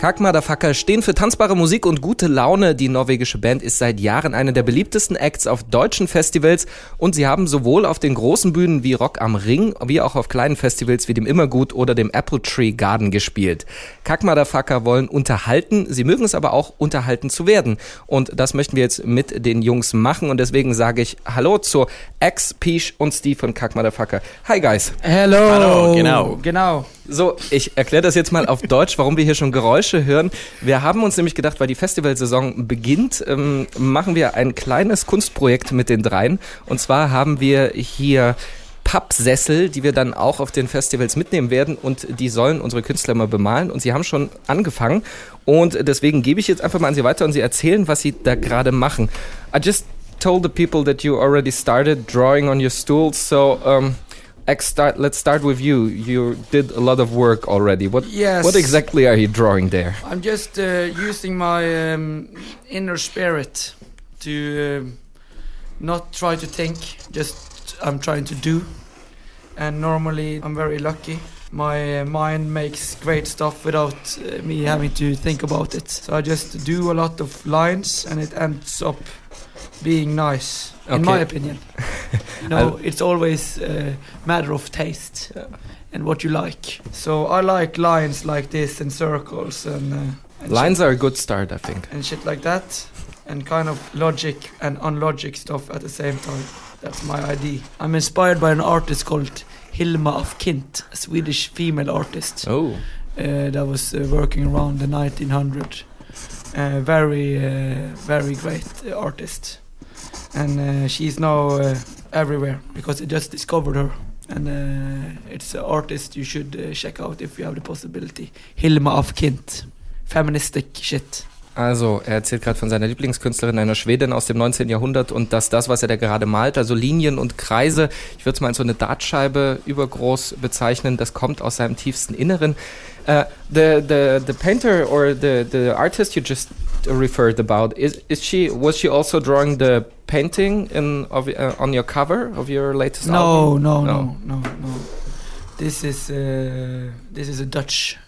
Kack stehen für tanzbare Musik und gute Laune. Die norwegische Band ist seit Jahren eine der beliebtesten Acts auf deutschen Festivals und sie haben sowohl auf den großen Bühnen wie Rock am Ring wie auch auf kleinen Festivals wie dem Immergut oder dem Apple Tree Garden gespielt. Kack wollen unterhalten, sie mögen es aber auch unterhalten zu werden und das möchten wir jetzt mit den Jungs machen und deswegen sage ich Hallo zu X, Peach und Steve von Kack Hi guys. Hello. Hallo, genau. Genau. So, ich erkläre das jetzt mal auf Deutsch, warum wir hier schon Geräusche hören. Wir haben uns nämlich gedacht, weil die Festivalsaison beginnt, ähm, machen wir ein kleines Kunstprojekt mit den dreien. Und zwar haben wir hier Pappsessel, die wir dann auch auf den Festivals mitnehmen werden und die sollen unsere Künstler mal bemalen und sie haben schon angefangen und deswegen gebe ich jetzt einfach mal an sie weiter und sie erzählen, was sie da gerade machen. I just told the people that you already started drawing on your stools, so um, start, let's start with you. You did a lot of work already. What yes. what exactly are you drawing there? I'm just uh, using my um, inner spirit to uh, not try to think. Just I'm trying to do. And normally I'm very lucky. My uh, mind makes great stuff without uh, me having to think about it. So I just do a lot of lines, and it ends up being nice, okay. in my opinion. no, it's always a matter of taste and what you like. So I like lines like this and circles and. Uh, and lines shit, are a good start, I think. And shit like that, and kind of logic and unlogic stuff at the same time. That's my idea. I'm inspired by an artist called Hilma af Klint, a Swedish female artist. Oh. Uh, that was uh, working around the 1900. Uh, very, uh, very great artist and uh, she's now uh, everywhere because I just discovered her. And uh, it's an artist you should uh, check out if you have the possibility. Hilma af Klint. Feministic shit. Also, er erzählt gerade von seiner Lieblingskünstlerin, einer Schwedin aus dem 19. Jahrhundert und dass das, was er da gerade malt, also Linien und Kreise, ich würde es mal als so eine Dartscheibe übergroß bezeichnen, das kommt aus seinem tiefsten Inneren. Uh, the, the, the painter or the, the artist you just referred about, is, is she, was she also drawing the painting in of, uh, on your cover of your latest no, album? No, no, no, no, no. This is uh, this is a Dutch.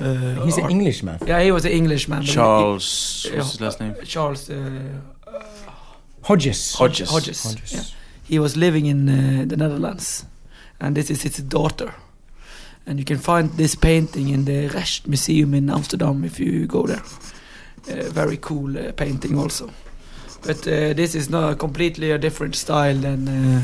Uh, He's an Englishman. Yeah, he was an Englishman. Charles, he, what's his last name? Charles uh, Hodges. Hodges. Hodges. Hodges. Yeah. He was living in uh, the Netherlands, and this is his daughter. And you can find this painting in the Rijksmuseum in Amsterdam if you go there. Uh, very cool uh, painting also. But uh, this is not completely a different style than uh,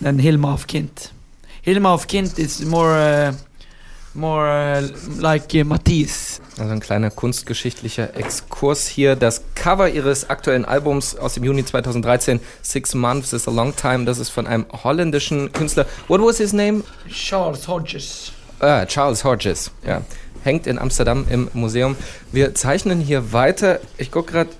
than Hilma af Klint. Hilma af Klint is more uh, more uh, like uh, Matisse. Also ein kleiner kunstgeschichtlicher Exkurs hier. Das Cover ihres aktuellen Albums aus dem Juni 2013, Six Months is a Long Time, das ist von einem holländischen Künstler. What was his name? Charles Hodges. Ah, Charles Hodges, ja. Hängt in Amsterdam im Museum. Wir zeichnen hier weiter. Ich gucke gerade,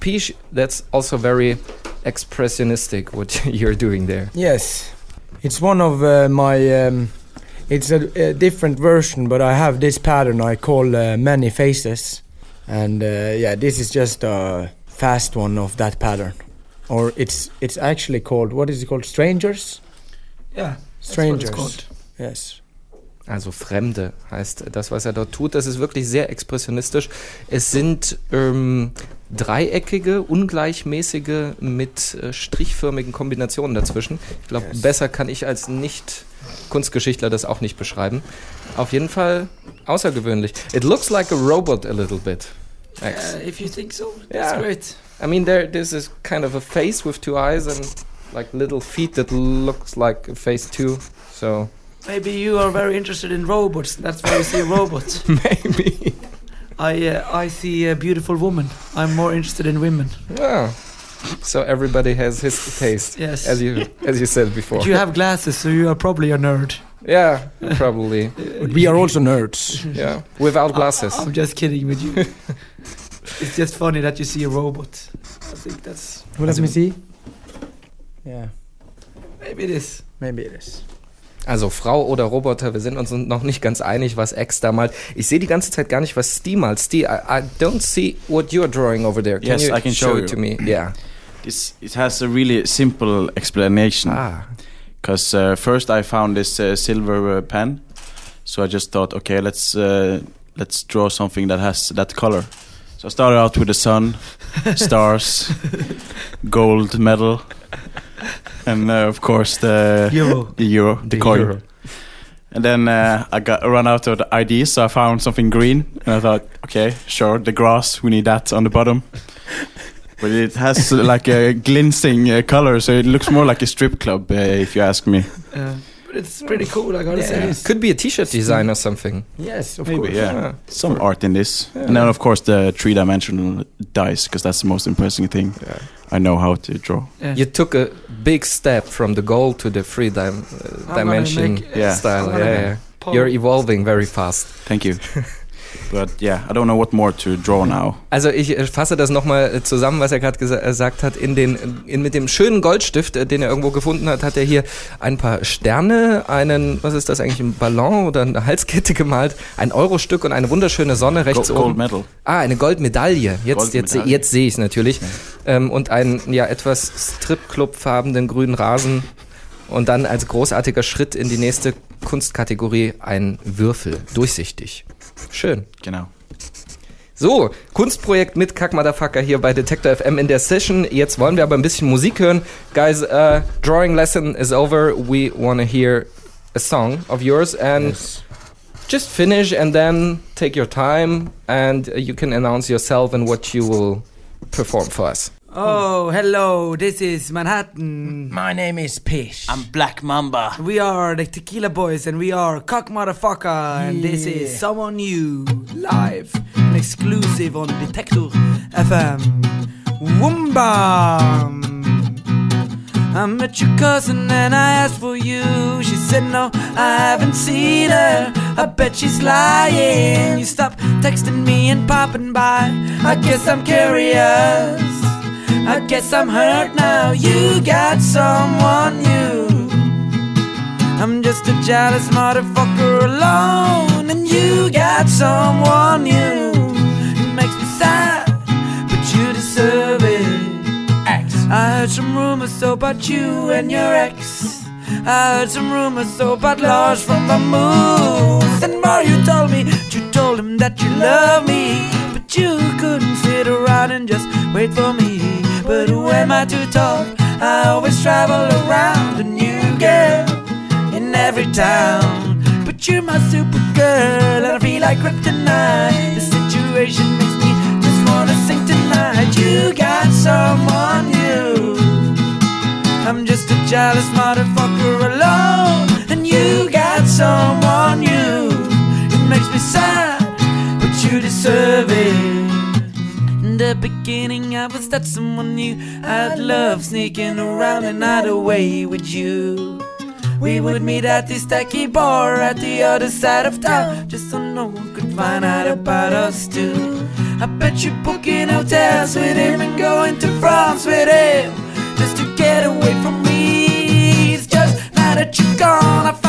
Peach, that's also very expressionistic what you're doing there. Yes, it's one of uh, my. Um, it's a, a, different version, but I have this pattern I call uh, many faces, and uh, yeah, this is just a fast one of that pattern, or it's it's actually called what is it called? Strangers. Yeah, strangers. Yes. Also Fremde heißt das, was er dort tut. Das ist wirklich sehr expressionistisch. Es sind ähm, dreieckige, ungleichmäßige mit äh, strichförmigen Kombinationen dazwischen. Ich glaube, yes. besser kann ich als Nicht-Kunstgeschichtler das auch nicht beschreiben. Auf jeden Fall außergewöhnlich. It looks like a robot a little bit. X. Uh, if you think so, that's yeah. great. I mean, there, this is kind of a face with two eyes and like little feet that looks like a face too. So Maybe you are very interested in robots. That's why you see a robot. Maybe. I uh, I see a beautiful woman. I'm more interested in women. Yeah. So everybody has his taste. Yes. As you as you said before. But you have glasses, so you are probably a nerd. Yeah, probably. but we are also nerds. Yeah, without glasses. I, I'm just kidding with you. it's just funny that you see a robot. I think that's. Well, let me see. Yeah. Maybe it is. Maybe it is. Also Frau oder Roboter, wir sind uns noch nicht ganz einig, was X da malt. Ich sehe die ganze Zeit gar nicht, was Steve malt. Steve, I, I don't see what you're drawing over there. Can yes, you I can show, show it to me? Yeah. This, it has a really simple explanation. Ah. Because uh, first I found this uh, silver uh, pen, so I just thought, okay, let's uh, let's draw something that has that color. So I started out with the sun, stars, gold medal, and uh, of course the Euro. the euro, the, The coin. euro. And then uh, I got run out of the ideas, so I found something green, and I thought, okay, sure, the grass, we need that on the bottom. But it has uh, like a glistening uh, color, so it looks more like a strip club, uh, if you ask me. Uh, but it's pretty cool, I gotta Yeah, say. it is. Could be a t-shirt design or something. Yes, of Maybe, course. yeah. Yeah. Some art in this, and then of course the three-dimensional dice, because that's the most impressive thing. Yeah. I know how to draw. Yeah. You took a big step from the gold to the free dim- uh, dimension make- Yeah. style. Yeah, yeah. You're evolving very fast. Thank you. but yeah, I don't know what more to draw now. Also ich äh, fasse das nochmal zusammen, was er gerade gesa- äh, gesagt hat. In den, in, mit dem schönen Goldstift, äh, den er irgendwo gefunden hat, hat er hier ein paar Sterne, einen, was ist das eigentlich, ein Ballon oder eine Halskette gemalt, ein Eurostück und eine wunderschöne Sonne rechts Gold, Gold oben. medal. Ah, eine Goldmedaille. Jetzt, jetzt, Goldmedaille. jetzt sehe ich es natürlich. Ähm, und einen ja etwas Stripclub-farbenen grünen Rasen. Und dann als großartiger Schritt in die nächste Kunstkategorie ein Würfel. Durchsichtig. Schön. Genau. So, Kunstprojekt mit Kack Motherfucker hier bei Detector FM in der Session. Jetzt wollen wir aber ein bisschen Musik hören. Guys, uh, drawing lesson is over. We want to hear a song of yours and Yes. just finish and then take your time and you can announce yourself and what you will perform for us. Oh, hello, this is Manhattan. My name is Pish. I'm Black Mamba. We are the Tequila Boys and we are Kakkmaddafakka and this is Someone New live and exclusive on Detektor FM. Woomba! I met your cousin and I asked for you. She said, No, I haven't seen her. I bet she's lying. You stop texting me and popping by. I guess I'm curious. I guess I'm hurt now. You got someone new. I'm just a jealous motherfucker alone, and you got someone new. It makes me sad, but you deserve it. I heard some rumors about you and your ex. I heard some rumors so about Lars from the Vamoose. And more you told me, you told him that you love me. But you couldn't sit around and just wait for me. But who am I to talk? I always travel around a new girl in every town. But you're my super girl, and I feel like kryptonite. The situation makes me just wanna sing tonight. You got someone new. I'm just a jealous motherfucker alone, and you got someone new. It makes me sad, but you deserve it. In the beginning, I was that someone new. I'd love sneaking around and hide away with you. We would meet at this tacky bar at the other side of town, just so no one could find out about us too. I bet you're booking hotels with him and going to France with him, just to get away from me. It's just now that you're gone, I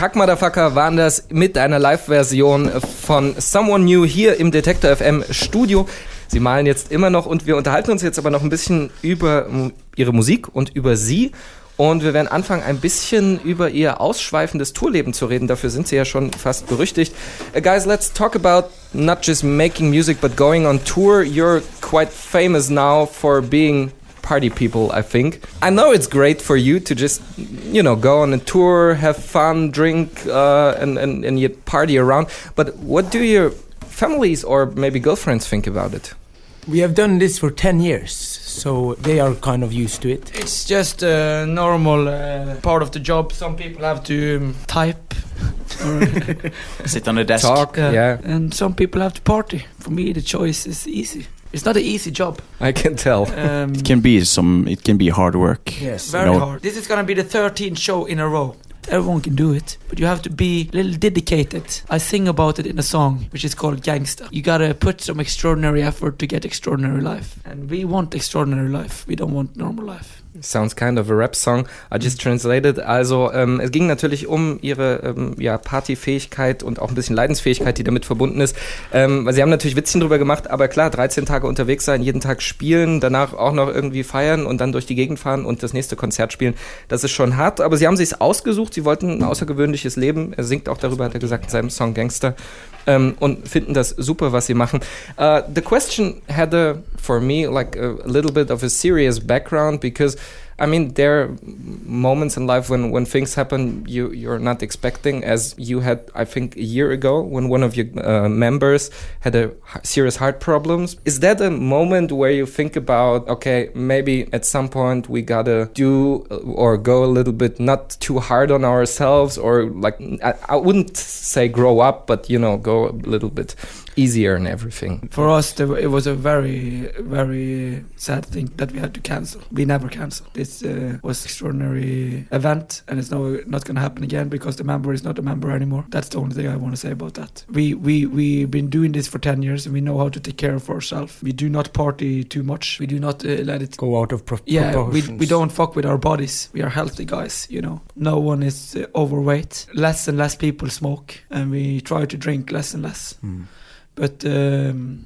Kack Motherfucker waren das mit einer Live-Version von Someone New hier im Detector FM Studio. Sie malen jetzt immer noch und wir unterhalten uns jetzt aber noch ein bisschen über ihre Musik und über sie. Und wir werden anfangen, ein bisschen über ihr ausschweifendes Tourleben zu reden. Dafür sind sie ja schon fast berüchtigt. Uh, guys, let's talk about not just making music, but going on tour. You're quite famous now for being party people, I think. I know it's great for you to just, you know, go on a tour, have fun, drink, uh, and, and, and you party around. But what do your families or maybe girlfriends think about it? We have done this for 10 years, so they are kind of used to it. It's just a normal uh, part of the job. Some people have to um, type, Sit on the desk. Talk, uh, yeah, and some people have to party. For me, the choice is easy. It's not an easy job. I can tell. Um, It can be some. It can be hard work. Yes. very No. hard. This is gonna be the 13th show in a row. Everyone can do it, but you have to be a little dedicated. I sing about it in a song which is called Gangsta. You gotta put some extraordinary effort to get extraordinary life. And we want extraordinary life. We don't want normal life. Sounds kind of a rap song. I just translated. Also ähm, es ging natürlich um ihre ähm, ja, Partyfähigkeit und auch ein bisschen Leidensfähigkeit, die damit verbunden ist. Ähm, weil sie haben natürlich Witzchen drüber gemacht, aber klar, 13 Tage unterwegs sein, jeden Tag spielen, danach auch noch irgendwie feiern und dann durch die Gegend fahren und das nächste Konzert spielen. Das ist schon hart, aber sie haben sich ausgesucht. Sie wollten ein außergewöhnliches Leben. Er singt auch darüber, hat er gesagt, in seinem Song Gangster. Ähm, und finden das super, was sie machen. Uh, the question had a, for me like a, little bit of a serious background because I mean there are moments in life when when things happen you you're not expecting as you had I think a year ago when one of your uh, members had a serious heart problems. Is that a moment where you think about okay maybe at some point we gotta do uh, or go a little bit not too hard on ourselves or like I, I wouldn't say grow up but you know go a little bit easier and everything. For us, it was a very, very sad thing that we had to cancel. We never canceled. This uh, was extraordinary event, and it's no, not going to happen again because the member is not a member anymore. That's the only thing I want to say about that. We we we've been doing this for ten years, and we know how to take care of ourselves. We do not party too much. We do not uh, let it. Go out of pro- Yeah, we, we don't fuck with our bodies. We are healthy guys, you know. No one is uh, overweight. Less and less people smoke, and we try to drink less and less. Mm. But um,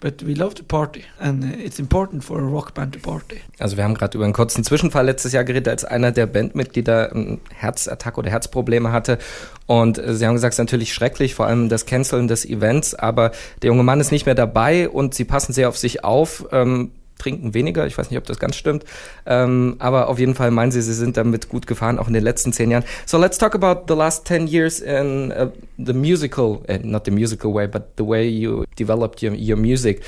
but we love to party, and uh, it's important for a rock band to party. Also wir haben gerade über einen kurzen Zwischenfall letztes Jahr geredet, als einer der Bandmitglieder einen Herzattack oder Herzprobleme hatte. Und äh, sie haben gesagt, es ist natürlich schrecklich, vor allem das Canceln des Events, aber der junge Mann ist nicht mehr dabei und sie passen sehr auf sich auf. Ähm, trinken weniger, ich weiß nicht, ob das ganz stimmt, ähm, aber auf jeden Fall meinen sie, sie sind damit gut gefahren, auch in den letzten zehn Jahren. So let's talk about the last 10 years in uh, the musical, uh, not the musical way, but the way you developed your, your music.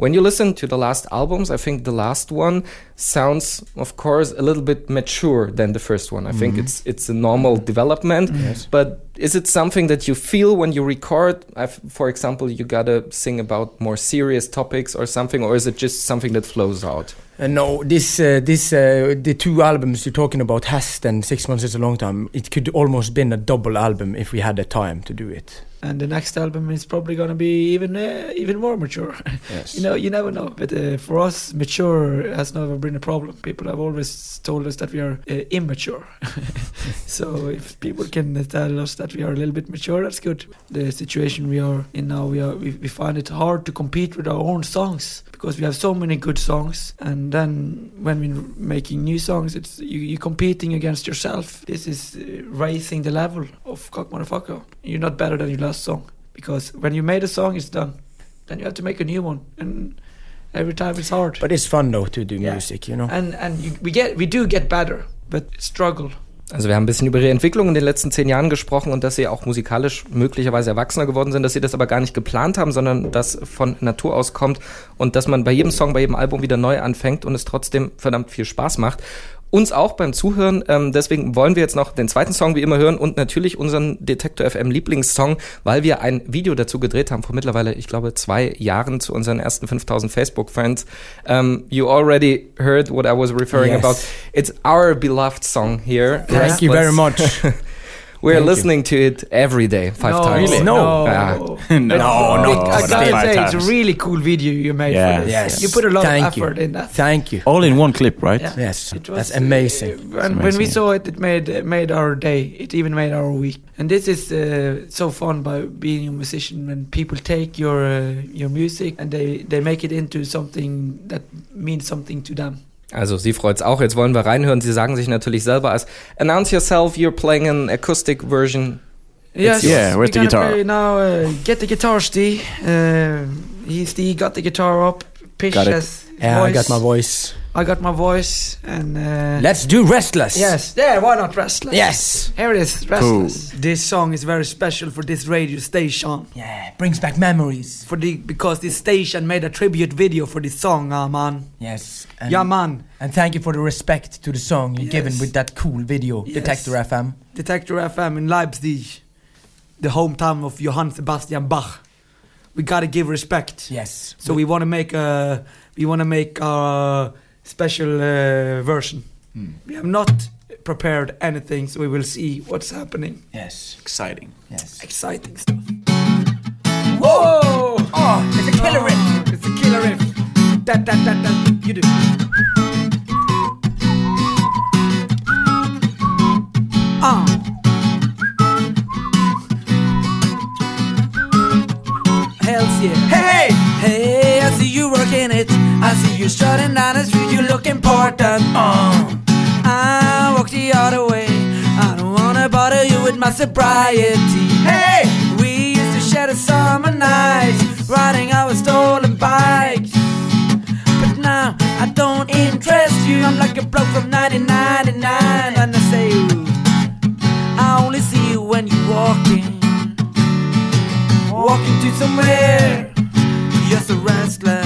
When you listen to the last albums, I think the last one sounds, of course, a little bit mature than the first one. I think mm-hmm. it's it's a normal development. Mm-hmm. Yes. But is it something that you feel when you record? I've, for example, you gotta sing about more serious topics or something, or is it just something that flows out? Uh, no, this uh, this uh, the two albums you're talking about has then six months is a long time. It could almost been a double album if we had the time to do it. And the next album is probably gonna be even uh, even more mature. Yes. you know, you never know. But uh, for us, mature has never been a problem. People have always told us that we are uh, immature. so if people can tell us that we are a little bit mature, that's good. The situation we are in now, we are we, we find it hard to compete with our own songs because we have so many good songs. And then when we're making new songs, it's you, you're competing against yourself. This is uh, raising the level of Kakkmaddafakka. You're not better than your last song because when you made a song, it's done. Then you have to make a new one, and every time it's hard. But it's fun though to do Yeah. music, you know. and and you, we get we do get better, but struggle. Also wir haben ein bisschen über ihre Entwicklung in den letzten zehn Jahren gesprochen und dass sie auch musikalisch möglicherweise erwachsener geworden sind, dass sie das aber gar nicht geplant haben, sondern das von Natur aus kommt und dass man bei jedem Song, bei jedem Album wieder neu anfängt und es trotzdem verdammt viel Spaß macht. Uns auch beim Zuhören, ähm, deswegen wollen wir jetzt noch den zweiten Song wie immer hören und natürlich unseren Detektor FM Lieblingssong, weil wir ein Video dazu gedreht haben vor mittlerweile, ich glaube, zwei Jahren zu unseren ersten 5000 Facebook-Fans. Um, you already heard what I was referring Yes. about. It's our beloved song here. Thank Let's- you very much. We're Thank you. listening to it every day, five no, times. Really? No, Yeah. no, No, no, I gotta five say, it's a really cool video you made Yeah. for this. Yes. You put a lot Thank of you. effort in that. Thank you. All in one clip, right? Yeah. Yes, It was, that's amazing. uh, when, when we saw it, it made it made our day. It even made our week. And this is uh, so fun by being a musician when people take your uh, your music and they they make it into something that means something to them. Also sie freut's auch. Jetzt wollen wir reinhören. Sie sagen sich natürlich selber als Announce yourself, you're playing an acoustic version. Yes. Yeah, where's the guitar? play Now, uh, get the guitar, Steve. Uh, he Steve got the guitar up. Pish Got it. has Yeah, I voice. got my voice. I got my voice and. Uh, Let's do Restless. Yes, yeah, why not Restless? Yes. Here it is, Restless. This song is very special for this radio station. Yeah, brings back memories. For the because this station made a tribute video for this song, ah man. Yes. And, Yeah, man. And thank you for the respect to the song you've given with that cool video, Yes. Detektor FM. Detektor FM in Leipzig, the hometown of Johann Sebastian Bach. We gotta give respect. Yes. So we want to make a we want to make a special uh, version. Hmm. We have not prepared anything, so we will see what's happening. Yes. Exciting. Yes. Exciting stuff. Whoa! Oh, it's a killer riff. It's a killer riff. That that that that you do. Ah. Hells yeah. Hey! Hey, I see you working it. I see you strutting down the street. Important. Uh. I walk the other way. I don't wanna bother you with my sobriety. Hey! We used to share the summer nights, riding our stolen bikes. But now I don't interest you. I'm like a bloke from 1999, and I say, ooh, I only see you when you're walking, walking to somewhere. You're so restless.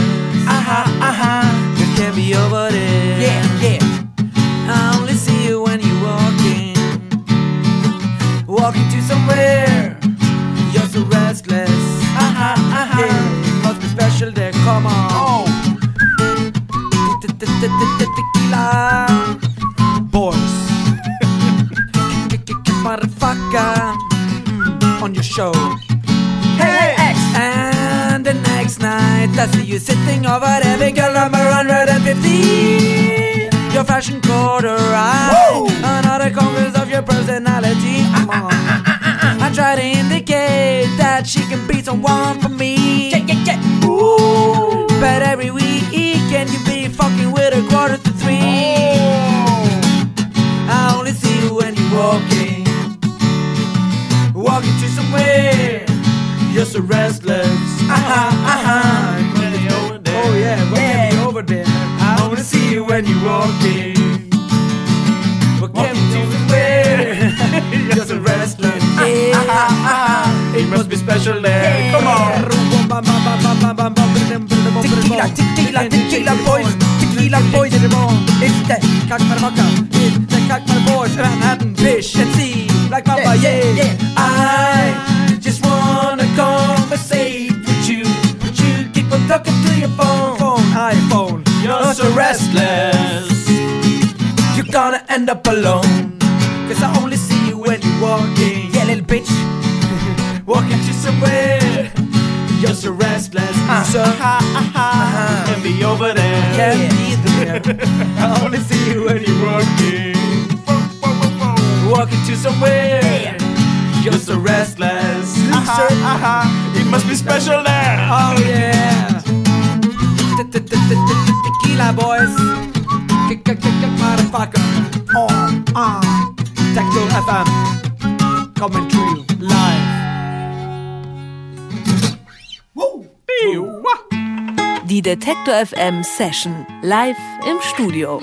Try to indicate that she can be someone for me. Yeah, yeah, yeah. Ooh. But every weekend you be fucking with a quarter to three. I only see you when you're walking, walking to somewhere. You're so restless. Uh-huh, uh-huh. Oh yeah, what can be over there? I only see you when you're walking. Must be special there. Come on. Tequila, tequila, tequila boys, tequila boys. It's the Kack motherfucker, it's the Kack mother boys, Manhattan, fish and sea, like Mama, Yeah, yeah, yeah, yeah. I just wanna conversate with you, but you keep on talking to your phone, phone, iPhone. You're so restless, you're gonna end up alone, cause I only see you when you're walking, yeah, little bitch. Walking to somewhere. You're so restless, so Uh-huh. Can be over there. can't be there. I only see you when you're walking. Walking to somewhere. You're so restless. Loser. It must be special there. Oh yeah. Tequila boys. Motherfucker. Oh, ah. Tactile FM. Coming through live. Detektor FM Session live im Studio.